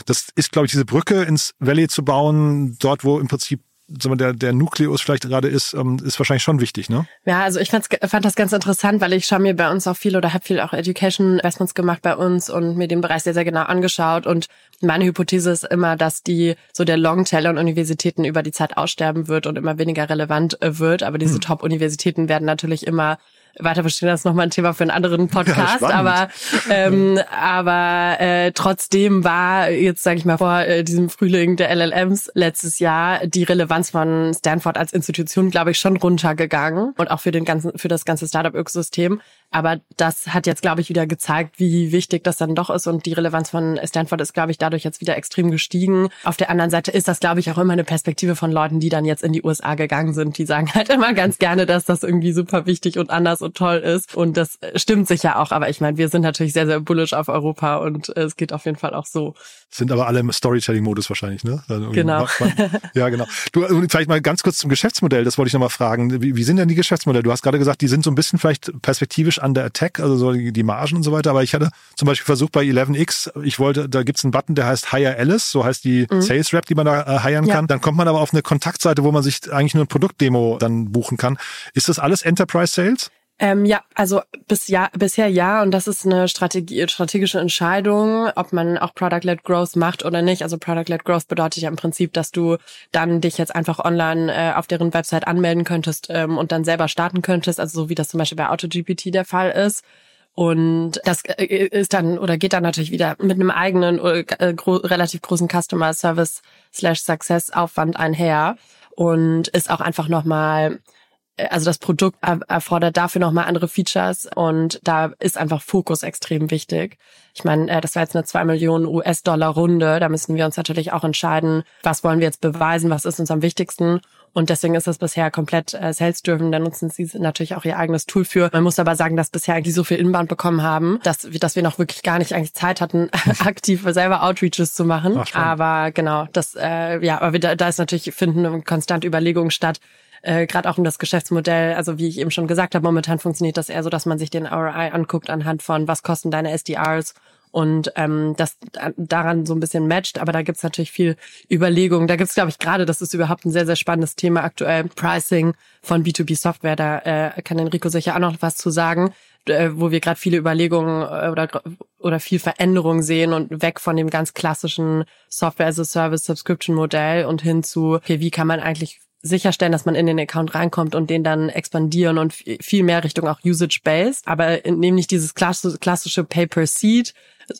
das ist, glaube ich, diese Brücke ins Valley zu bauen, dort, wo im Prinzip der, der Nukleus vielleicht gerade ist, ähm, ist wahrscheinlich schon wichtig, ne? Ja, also ich fand das ganz interessant, weil ich schaue mir bei uns auch viel oder habe viel auch Education Investments gemacht bei uns und mir den Bereich sehr, sehr genau angeschaut. Und meine Hypothese ist immer, dass die so der Longtail an Universitäten über die Zeit aussterben wird und immer weniger relevant äh, wird. Aber diese hm. Top-Universitäten werden natürlich immer weiter verstehen, das ist nochmal ein Thema für einen anderen Podcast, ja, aber ähm, aber äh, trotzdem war jetzt sage ich mal vor äh, diesem Frühling der LLMs letztes Jahr die Relevanz von Stanford als Institution, glaube ich, schon runtergegangen und auch für den ganzen für das ganze Startup-Ökosystem. Aber das hat jetzt, glaube ich, wieder gezeigt, wie wichtig das dann doch ist. Und die Relevanz von Stanford ist, glaube ich, dadurch jetzt wieder extrem gestiegen. Auf der anderen Seite ist das, glaube ich, auch immer eine Perspektive von Leuten, die dann jetzt in die USA gegangen sind. Die sagen halt immer ganz gerne, dass das irgendwie super wichtig und anders und toll ist. Und das stimmt sicher auch. Aber ich meine, wir sind natürlich sehr, sehr bullish auf Europa und es geht auf jeden Fall auch so. Sind aber alle im Storytelling-Modus wahrscheinlich, ne? Genau. ja, genau. Du, vielleicht mal ganz kurz zum Geschäftsmodell. Das wollte ich nochmal fragen. Wie, wie sind denn die Geschäftsmodelle? Du hast gerade gesagt, die sind so ein bisschen vielleicht perspektivisch under attack, also so die, die Margen und so weiter. Aber ich hatte zum Beispiel versucht bei 11x, ich wollte, da gibt's einen Button, der heißt Hire Alice, so heißt die mhm. Sales Rep, die man da äh, hiren ja. kann. Dann kommt man aber auf eine Kontaktseite, wo man sich eigentlich nur ein Produktdemo dann buchen kann. Ist das alles Enterprise Sales? Ähm, ja, also bis ja, bisher ja, und das ist eine Strategie, strategische Entscheidung, ob man auch Product-led Growth macht oder nicht. Also Product-led Growth bedeutet ja im Prinzip, dass du dann dich jetzt einfach online äh, auf deren Website anmelden könntest ähm, und dann selber starten könntest, also so wie das zum Beispiel bei AutoGPT der Fall ist. Und das äh, ist dann oder geht dann natürlich wieder mit einem eigenen äh, gro relativ großen Customer Service slash Success Aufwand einher und ist auch einfach nochmal also das Produkt erfordert dafür nochmal andere Features und da ist einfach Fokus extrem wichtig. Ich meine, äh, das war jetzt eine zwei Millionen US-Dollar Runde. Da müssen wir uns natürlich auch entscheiden, was wollen wir jetzt beweisen, was ist uns am wichtigsten. Und deswegen ist das bisher komplett äh, sales-driven. Da nutzen sie natürlich auch ihr eigenes Tool für. Man muss aber sagen, dass bisher eigentlich so viel Inbound bekommen haben, dass, dass wir noch wirklich gar nicht eigentlich Zeit hatten, <laughs> aktiv selber Outreaches zu machen. Ach, aber genau, das, äh, ja, aber da, da ist natürlich, finden konstant Überlegungen statt, äh, gerade auch um das Geschäftsmodell, also wie ich eben schon gesagt habe, momentan funktioniert das eher so, dass man sich den ROI anguckt anhand von, was kosten deine SDRs und ähm, das daran so ein bisschen matcht. Aber da gibt's natürlich viel Überlegung. Da gibt's, glaube ich, gerade, das ist überhaupt ein sehr, sehr spannendes Thema aktuell, Pricing von B2B-Software. Da äh, kann Enrico sicher auch noch was zu sagen äh, wo wir gerade viele Überlegungen äh, oder oder viel Veränderung sehen und weg von dem ganz klassischen Software as a Service Subscription Modell und hin zu okay, wie kann man eigentlich sicherstellen, dass man in den Account reinkommt und den dann expandieren und viel mehr Richtung auch Usage-Based, aber nämlich dieses klassische Pay-per-Seed,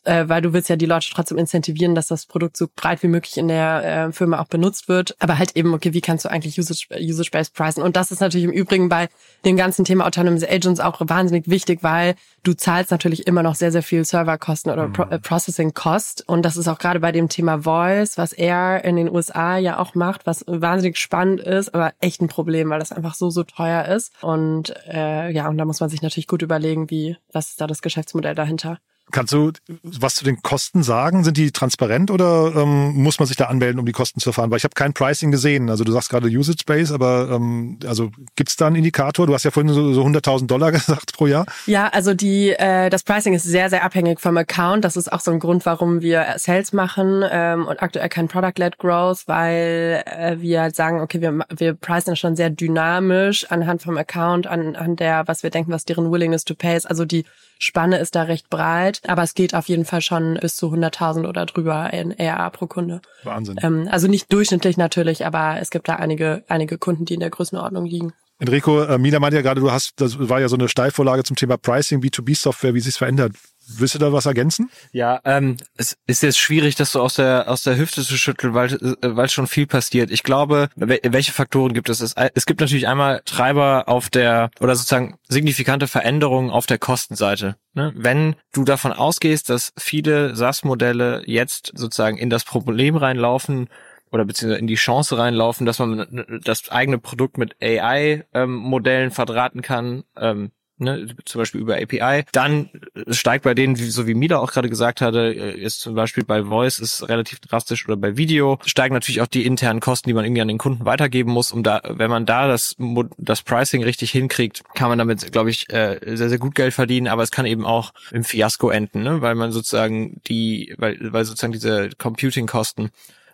äh, weil du willst ja die Leute trotzdem incentivieren, dass das Produkt so breit wie möglich in der äh, Firma auch benutzt wird. Aber halt eben, okay, wie kannst du eigentlich Usage-Based pricen? Und das ist natürlich im Übrigen bei dem ganzen Thema Autonomous Agents auch wahnsinnig wichtig, weil du zahlst natürlich immer noch sehr, sehr viel Serverkosten oder Pro äh, Processing Cost. Und das ist auch gerade bei dem Thema Voice, was er in den USA ja auch macht, was wahnsinnig spannend ist, aber echt ein Problem, weil das einfach so, so teuer ist. Und äh, ja, und da muss man sich natürlich gut überlegen, wie, was ist da das Geschäftsmodell dahinter. Kannst du was zu den Kosten sagen? Sind die transparent oder ähm, muss man sich da anmelden, um die Kosten zu erfahren? Weil ich habe kein Pricing gesehen. Also du sagst gerade Usage Base, aber ähm, also gibt's da einen Indikator? Du hast ja vorhin so, so 100.000 Dollar <laughs> gesagt pro Jahr. Ja, also die äh, das Pricing ist sehr sehr abhängig vom Account. Das ist auch so ein Grund, warum wir Sales machen ähm, und aktuell kein Product-led Growth, weil äh, wir halt sagen, okay, wir wir pricen schon sehr dynamisch anhand vom Account, anhand der, was wir denken, was deren Willingness to pay ist. Also die Spanne ist da recht breit, aber es geht auf jeden Fall schon bis zu 100.000 oder drüber in ERA pro Kunde. Wahnsinn. Ähm, also nicht durchschnittlich natürlich, aber es gibt da einige, einige Kunden, die in der Größenordnung liegen. Enrico, äh, Mila meinte ja gerade, du hast, das war ja so eine Steilvorlage zum Thema Pricing, B2B-Software, wie sich verändert. Willst du da was ergänzen? Ja, ähm, es ist jetzt schwierig, das so aus der aus der Hüfte zu schütteln, weil äh, weil schon viel passiert. Ich glaube, welche Faktoren gibt es? Es gibt natürlich einmal Treiber auf der oder sozusagen signifikante Veränderungen auf der Kostenseite. Ne? Wenn du davon ausgehst, dass viele SaaS-Modelle jetzt sozusagen in das Problem reinlaufen, oder beziehungsweise in die Chance reinlaufen, dass man das eigene Produkt mit AI-Modellen ähm, verdrahten kann, ähm, ne, zum Beispiel über API. Dann steigt bei denen, so wie Mila auch gerade gesagt hatte, ist zum Beispiel bei Voice ist relativ drastisch oder bei Video steigen natürlich auch die internen Kosten, die man irgendwie an den Kunden weitergeben muss. Um da, wenn man da das das Pricing richtig hinkriegt, kann man damit, glaube ich, äh, sehr sehr gut Geld verdienen. Aber es kann eben auch im Fiasko enden, ne? weil man sozusagen die, weil weil sozusagen diese Computing-Kosten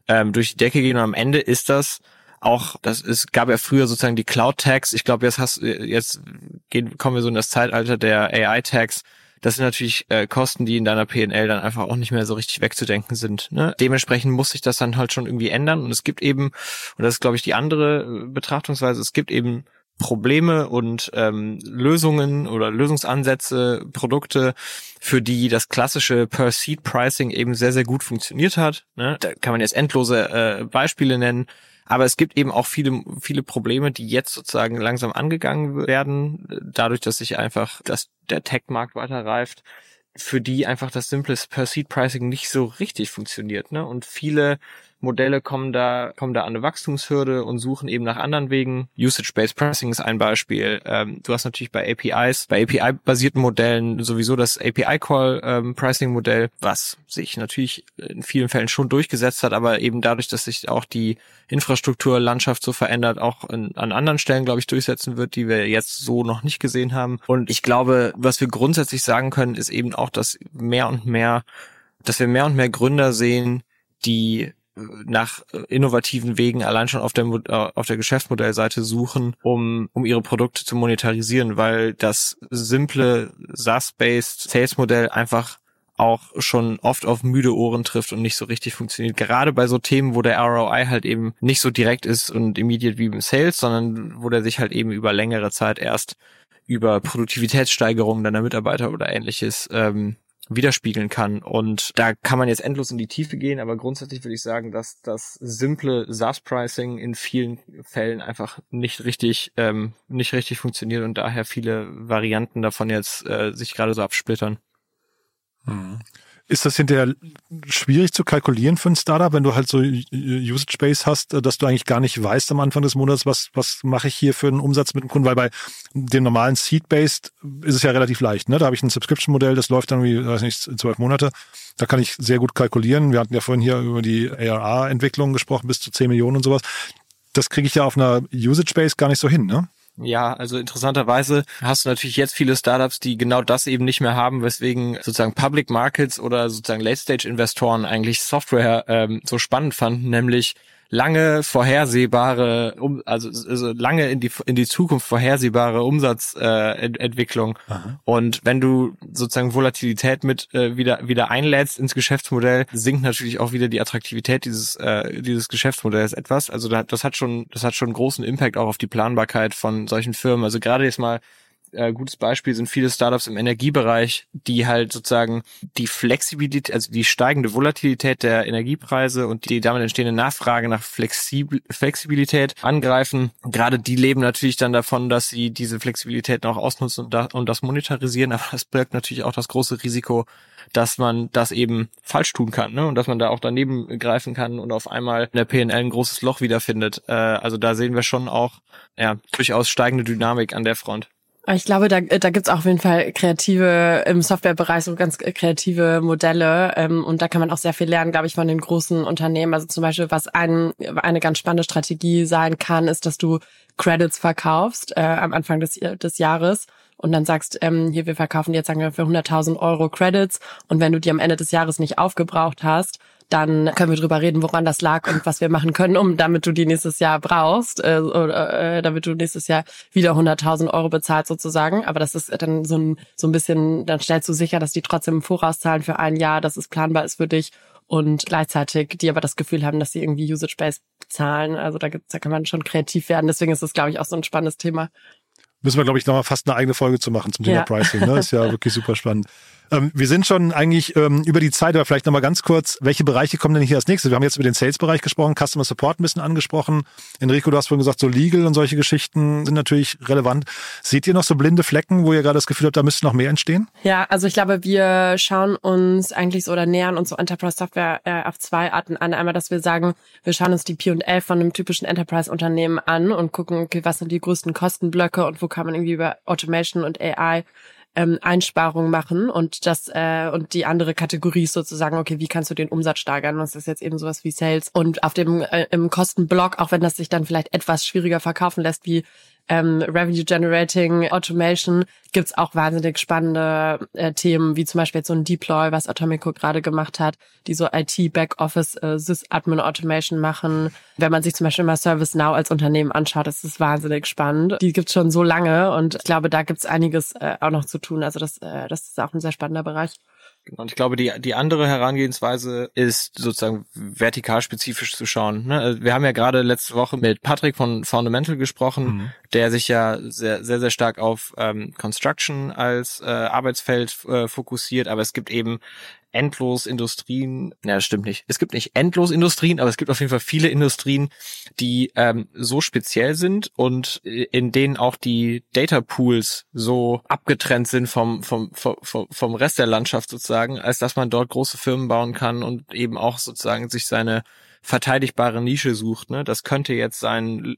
ähm, durch die Decke gehen und am Ende ist das auch, das ist, gab ja früher sozusagen die Cloud-Tags. Ich glaube, jetzt hast jetzt gehen, kommen wir so in das Zeitalter der AI-Tags. Das sind natürlich äh, Kosten, die in deiner PNL dann einfach auch nicht mehr so richtig wegzudenken sind. Ne? Dementsprechend muss sich das dann halt schon irgendwie ändern. Und es gibt eben, und das ist, glaube ich, die andere äh, Betrachtungsweise, es gibt eben Probleme und ähm, Lösungen oder Lösungsansätze, Produkte, für die das klassische Per-Seed-Pricing eben sehr, sehr gut funktioniert hat. Ne? Da kann man jetzt endlose äh, Beispiele nennen. Aber es gibt eben auch viele, viele Probleme, die jetzt sozusagen langsam angegangen werden, dadurch, dass sich einfach dass der Tech-Markt weiter reift, für die einfach das simple Per-Seed-Pricing nicht so richtig funktioniert. Ne? Und viele Modelle kommen da, kommen da an eine Wachstumshürde und suchen eben nach anderen Wegen. Usage-Based Pricing ist ein Beispiel. Ähm, du hast natürlich bei APIs, bei API-basierten Modellen sowieso das API-Call-Pricing-Modell, ähm, was sich natürlich in vielen Fällen schon durchgesetzt hat, aber eben dadurch, dass sich auch die Infrastrukturlandschaft so verändert, auch in, an anderen Stellen, glaube ich, durchsetzen wird, die wir jetzt so noch nicht gesehen haben. Und ich glaube, was wir grundsätzlich sagen können, ist eben auch, dass mehr und mehr, dass wir mehr und mehr Gründer sehen, die nach innovativen Wegen allein schon auf der, äh, auf der Geschäftsmodellseite suchen, um, um ihre Produkte zu monetarisieren, weil das simple SaaS-based Sales-Modell einfach auch schon oft auf müde Ohren trifft und nicht so richtig funktioniert. Gerade bei so Themen, wo der ROI halt eben nicht so direkt ist und immediate wie im Sales, sondern wo der sich halt eben über längere Zeit erst über Produktivitätssteigerungen deiner Mitarbeiter oder ähnliches ähm, widerspiegeln kann. Und da kann man jetzt endlos in die Tiefe gehen, aber grundsätzlich würde ich sagen, dass das simple SaaS-Pricing in vielen Fällen einfach nicht richtig, ähm, nicht richtig funktioniert und daher viele Varianten davon jetzt äh, sich gerade so absplittern. Mhm. Ist das hinterher schwierig zu kalkulieren für ein Startup, wenn du halt so Usage Base hast, dass du eigentlich gar nicht weißt am Anfang des Monats, was, was mache ich hier für einen Umsatz mit dem Kunden? Weil bei dem normalen Seed-Based ist es ja relativ leicht. Ne? Da habe ich ein Subscription-Modell, das läuft dann wie, weiß nicht, zwölf Monate. Da kann ich sehr gut kalkulieren. Wir hatten ja vorhin hier über die ARA-Entwicklung gesprochen, bis zu 10 Millionen und sowas. Das kriege ich ja auf einer Usage Base gar nicht so hin, ne? Ja, also interessanterweise hast du natürlich jetzt viele Startups, die genau das eben nicht mehr haben, weswegen sozusagen Public Markets oder sozusagen Late-Stage-Investoren eigentlich Software ähm, so spannend fanden, nämlich lange vorhersehbare, um, also, also lange in die in die Zukunft vorhersehbare Umsatzentwicklung. Äh, und wenn du sozusagen Volatilität mit äh, wieder wieder einlädst ins Geschäftsmodell, sinkt natürlich auch wieder die Attraktivität dieses äh, dieses Geschäftsmodells etwas. Also das hat schon das hat schon großen Impact auch auf die Planbarkeit von solchen Firmen. Also gerade jetzt mal äh, gutes Beispiel sind viele Startups im Energiebereich, die halt sozusagen die Flexibilität, also die steigende Volatilität der Energiepreise und die damit entstehende Nachfrage nach Flexibel Flexibilität angreifen. Gerade die leben natürlich dann davon, dass sie diese Flexibilität noch ausnutzen und, da, und das monetarisieren, aber das birgt natürlich auch das große Risiko, dass man das eben falsch tun kann ne? und dass man da auch daneben greifen kann und auf einmal in der PNL ein großes Loch wiederfindet. Äh, also da sehen wir schon auch ja, durchaus steigende Dynamik an der Front. Ich glaube, da, da gibt's auch auf jeden Fall kreative, im Softwarebereich so ganz kreative Modelle. Ähm, und da kann man auch sehr viel lernen, glaube ich, von den großen Unternehmen. Also zum Beispiel, was ein, eine ganz spannende Strategie sein kann, ist, dass du Credits verkaufst äh, am Anfang des, des Jahres und dann sagst, ähm, hier, wir verkaufen jetzt sagen wir für 100.000 Euro Credits und wenn du die am Ende des Jahres nicht aufgebraucht hast, dann können wir drüber reden, woran das lag und was wir machen können, um damit du die nächstes Jahr brauchst, äh, oder, äh, damit du nächstes Jahr wieder 100.000 Euro bezahlst sozusagen. Aber das ist dann so ein, so ein bisschen, dann stellst du sicher, dass die trotzdem im Voraus zahlen für ein Jahr, dass es planbar ist für dich und gleichzeitig die aber das Gefühl haben, dass sie irgendwie Usage-Based bezahlen. Also da da kann man schon kreativ werden. Deswegen ist das, glaube ich, auch so ein spannendes Thema. Müssen wir, glaube ich, nochmal fast eine eigene Folge zu machen zum Thema ja. Pricing. Ne? Ist ja wirklich super spannend. Ähm, wir sind schon eigentlich ähm, über die Zeit, aber vielleicht nochmal ganz kurz, welche Bereiche kommen denn hier als nächstes? Wir haben jetzt über den Sales-Bereich gesprochen, Customer Support ein bisschen angesprochen. Enrico, du hast vorhin gesagt, so Legal und solche Geschichten sind natürlich relevant. Seht ihr noch so blinde Flecken, wo ihr gerade das Gefühl habt, da müsste noch mehr entstehen? Ja, also ich glaube, wir schauen uns eigentlich so oder nähern uns so Enterprise Software äh, auf zwei Arten an. Einmal, dass wir sagen, wir schauen uns die P&L von einem typischen Enterprise-Unternehmen an und gucken, okay, was sind die größten Kostenblöcke und wo kann man irgendwie über Automation und AI ähm, Einsparungen machen und das äh, und die andere Kategorie ist sozusagen, okay, wie kannst du den Umsatz steigern? Das ist jetzt eben sowas wie Sales. Und auf dem äh, im Kostenblock, auch wenn das sich dann vielleicht etwas schwieriger verkaufen lässt, wie ähm, Revenue Generating Automation gibt's auch wahnsinnig spannende äh, Themen, wie zum Beispiel jetzt so ein Deploy, was Atomico gerade gemacht hat, die so IT Backoffice äh, Sys-Admin Automation machen. Wenn man sich zum Beispiel mal ServiceNow als Unternehmen anschaut, ist wahnsinnig spannend. Die gibt's schon so lange und ich glaube, da gibt's einiges äh, auch noch zu tun. Also das, äh, das ist auch ein sehr spannender Bereich. Genau, und ich glaube, die, die andere Herangehensweise ist sozusagen vertikal spezifisch zu schauen. Ne? Also wir haben ja gerade letzte Woche mit Patrick von Fundamental gesprochen, mhm. der sich ja sehr, sehr, sehr stark auf ähm, Construction als äh, Arbeitsfeld äh, fokussiert, aber es gibt eben endlos Industrien, das stimmt nicht. Es gibt nicht endlos Industrien, aber es gibt auf jeden Fall viele Industrien, die ähm, so speziell sind und äh, in denen auch die Data Pools so abgetrennt sind vom, vom, vom, vom Rest der Landschaft sozusagen, als dass man dort große Firmen bauen kann und eben auch sozusagen sich seine verteidigbare Nische sucht. Ne? Das könnte jetzt sein,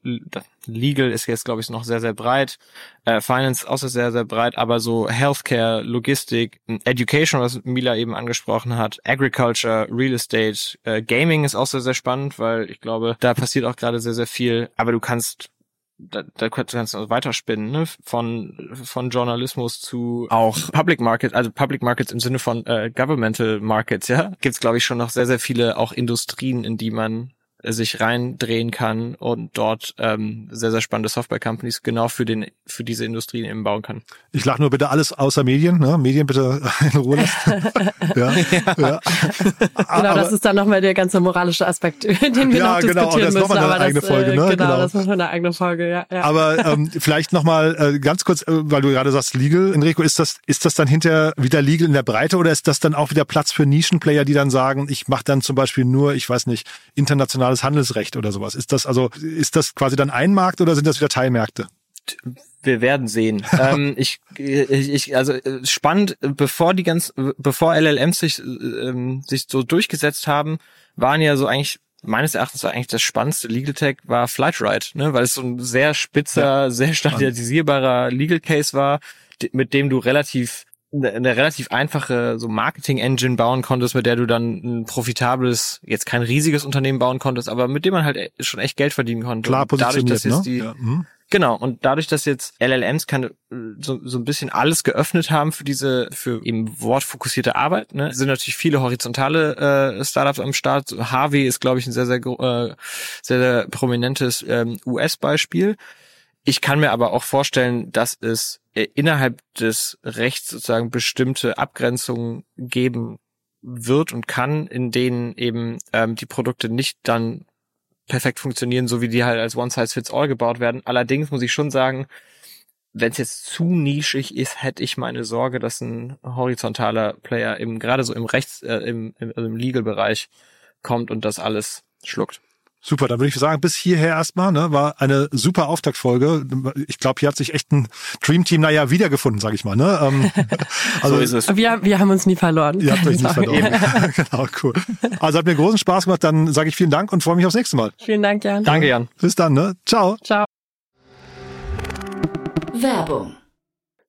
Legal ist jetzt, glaube ich, noch sehr, sehr breit, äh, Finance auch sehr, sehr breit, aber so Healthcare, Logistik, Education, was Mila eben angesprochen hat, Agriculture, Real Estate, äh, Gaming ist auch sehr, sehr spannend, weil ich glaube, da passiert auch gerade sehr, sehr viel, aber du kannst da, da kannst du weiterspinnen, ne? Von von Journalismus zu auch Public Market, also Public Markets im Sinne von äh, Governmental Markets, ja, gibt's glaube ich schon noch sehr sehr viele auch Industrien, in die man sich reindrehen kann und dort ähm, sehr, sehr spannende Software-Companies genau für den für diese Industrien eben bauen kann. Ich lache nur bitte alles außer Medien, ne? Medien bitte in Ruhe lassen. <laughs> ja, ja. ja. Genau, das ist dann nochmal der ganze moralische Aspekt, <laughs> den wir ja, noch genau, diskutieren das müssen. Eine aber eigene das, Folge, ne? Genau, genau, das ist eine eigene Folge, ja. ja. Aber ähm, vielleicht nochmal äh, ganz kurz, äh, weil du gerade sagst Legal, Enrico, ist das, ist das dann hinterher wieder Legal in der Breite oder ist das dann auch wieder Platz für Nischenplayer, die dann sagen, ich mache dann zum Beispiel nur, ich weiß nicht, international internationales Handelsrecht oder sowas. Ist das also, ist das quasi dann ein Markt oder sind das wieder Teilmärkte? wir werden sehen. <laughs> ähm, ich, ich, also spannend, bevor die ganz, bevor LLMs sich, ähm, sich so durchgesetzt haben, waren ja so eigentlich meines Erachtens war eigentlich das spannendste Legal Tech war Flightride, ne, weil es so ein sehr spitzer, ja. sehr standardisierbarer Legal Case war, mit dem du relativ eine relativ einfache so Marketing-Engine bauen konntest, mit der du dann ein profitables, jetzt kein riesiges Unternehmen bauen konntest, aber mit dem man halt e, schon echt Geld verdienen konnte. Klar positioniert, dadurch, dass jetzt ne? die, ja. mhm. Genau, und dadurch, dass jetzt LLMs kann, so, so ein bisschen alles geöffnet haben für diese, für eben wortfokussierte Arbeit, ne, sind natürlich viele horizontale äh, Startups am Start. Harvey ist, glaube ich, ein sehr, sehr, äh, sehr, sehr prominentes ähm, US-Beispiel. Ich kann mir aber auch vorstellen, dass es innerhalb des Rechts sozusagen bestimmte Abgrenzungen geben wird und kann, in denen eben ähm, die Produkte nicht dann perfekt funktionieren, so wie die halt als One Size Fits All gebaut werden. Allerdings muss ich schon sagen, wenn es jetzt zu nischig ist, hätte ich meine Sorge, dass ein horizontaler Player eben gerade so im Rechts, äh, im, im, also im Legal-Bereich kommt und das alles schluckt. Super, dann würde ich sagen, bis hierher erstmal, ne, war eine super Auftaktfolge. Ich glaube, hier hat sich echt ein Dreamteam, naja, wiedergefunden, sag ich mal. Ne? Ähm, <laughs> also, so ist es. Wir, wir haben uns nie verloren. Ihr habt euch nie verloren. <laughs> <laughs> genau, cool. Also hat mir großen Spaß gemacht. Dann sage ich vielen Dank und freue mich aufs nächste Mal. Vielen Dank, Jan. Danke, Jan. Bis dann, ne? Ciao. Ciao. Werbung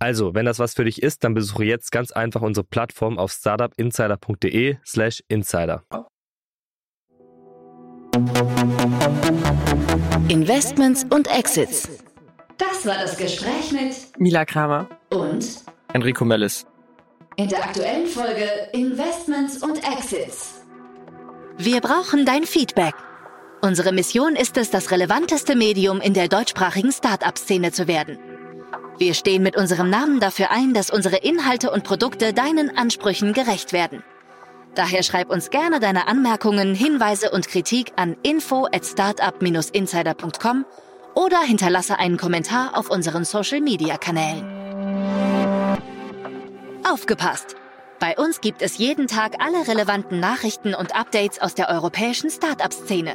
Also, wenn das was für dich ist, dann besuche jetzt ganz einfach unsere Plattform auf startupinsider.de slash insider. Investments und Exits. Das war das Gespräch mit Mila Kramer. und Enrico Mellis. in der aktuellen Folge Investments und Exits. Wir brauchen dein Feedback. Unsere Mission ist es, das relevanteste Medium in der deutschsprachigen Start-up-Szene zu werden. Wir stehen mit unserem Namen dafür ein, dass unsere Inhalte und Produkte deinen Ansprüchen gerecht werden. Daher schreib uns gerne deine Anmerkungen, Hinweise und Kritik an info at startup-insider.com oder hinterlasse einen Kommentar auf unseren Social-Media-Kanälen. Aufgepasst! Bei uns gibt es jeden Tag alle relevanten Nachrichten und Updates aus der europäischen Startup-Szene.